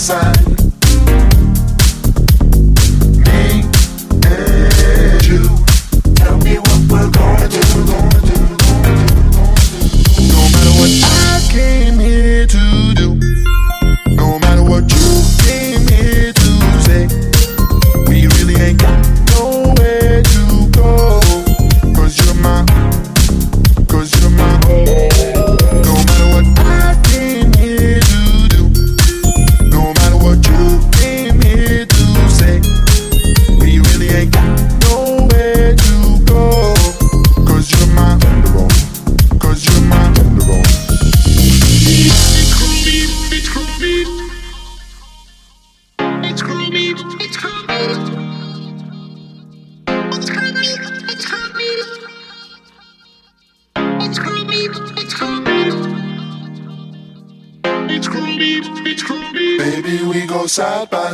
sun.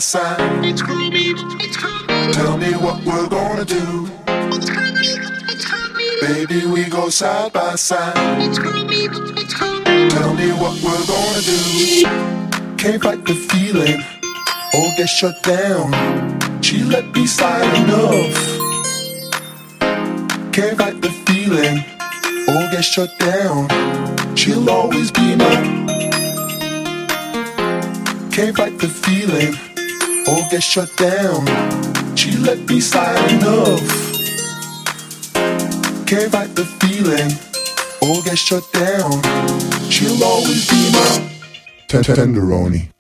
Side by side. Tell me what we're gonna do. Baby, we go side by side. Tell me what we're gonna do. Can't fight the feeling or get shut down. She let me slide enough. Can't fight the feeling or get shut down. She'll always be mine. Can't fight the feeling or get shut down. She let me slide enough. Can't fight the feeling or get shut down. She'll always be my tenderoni.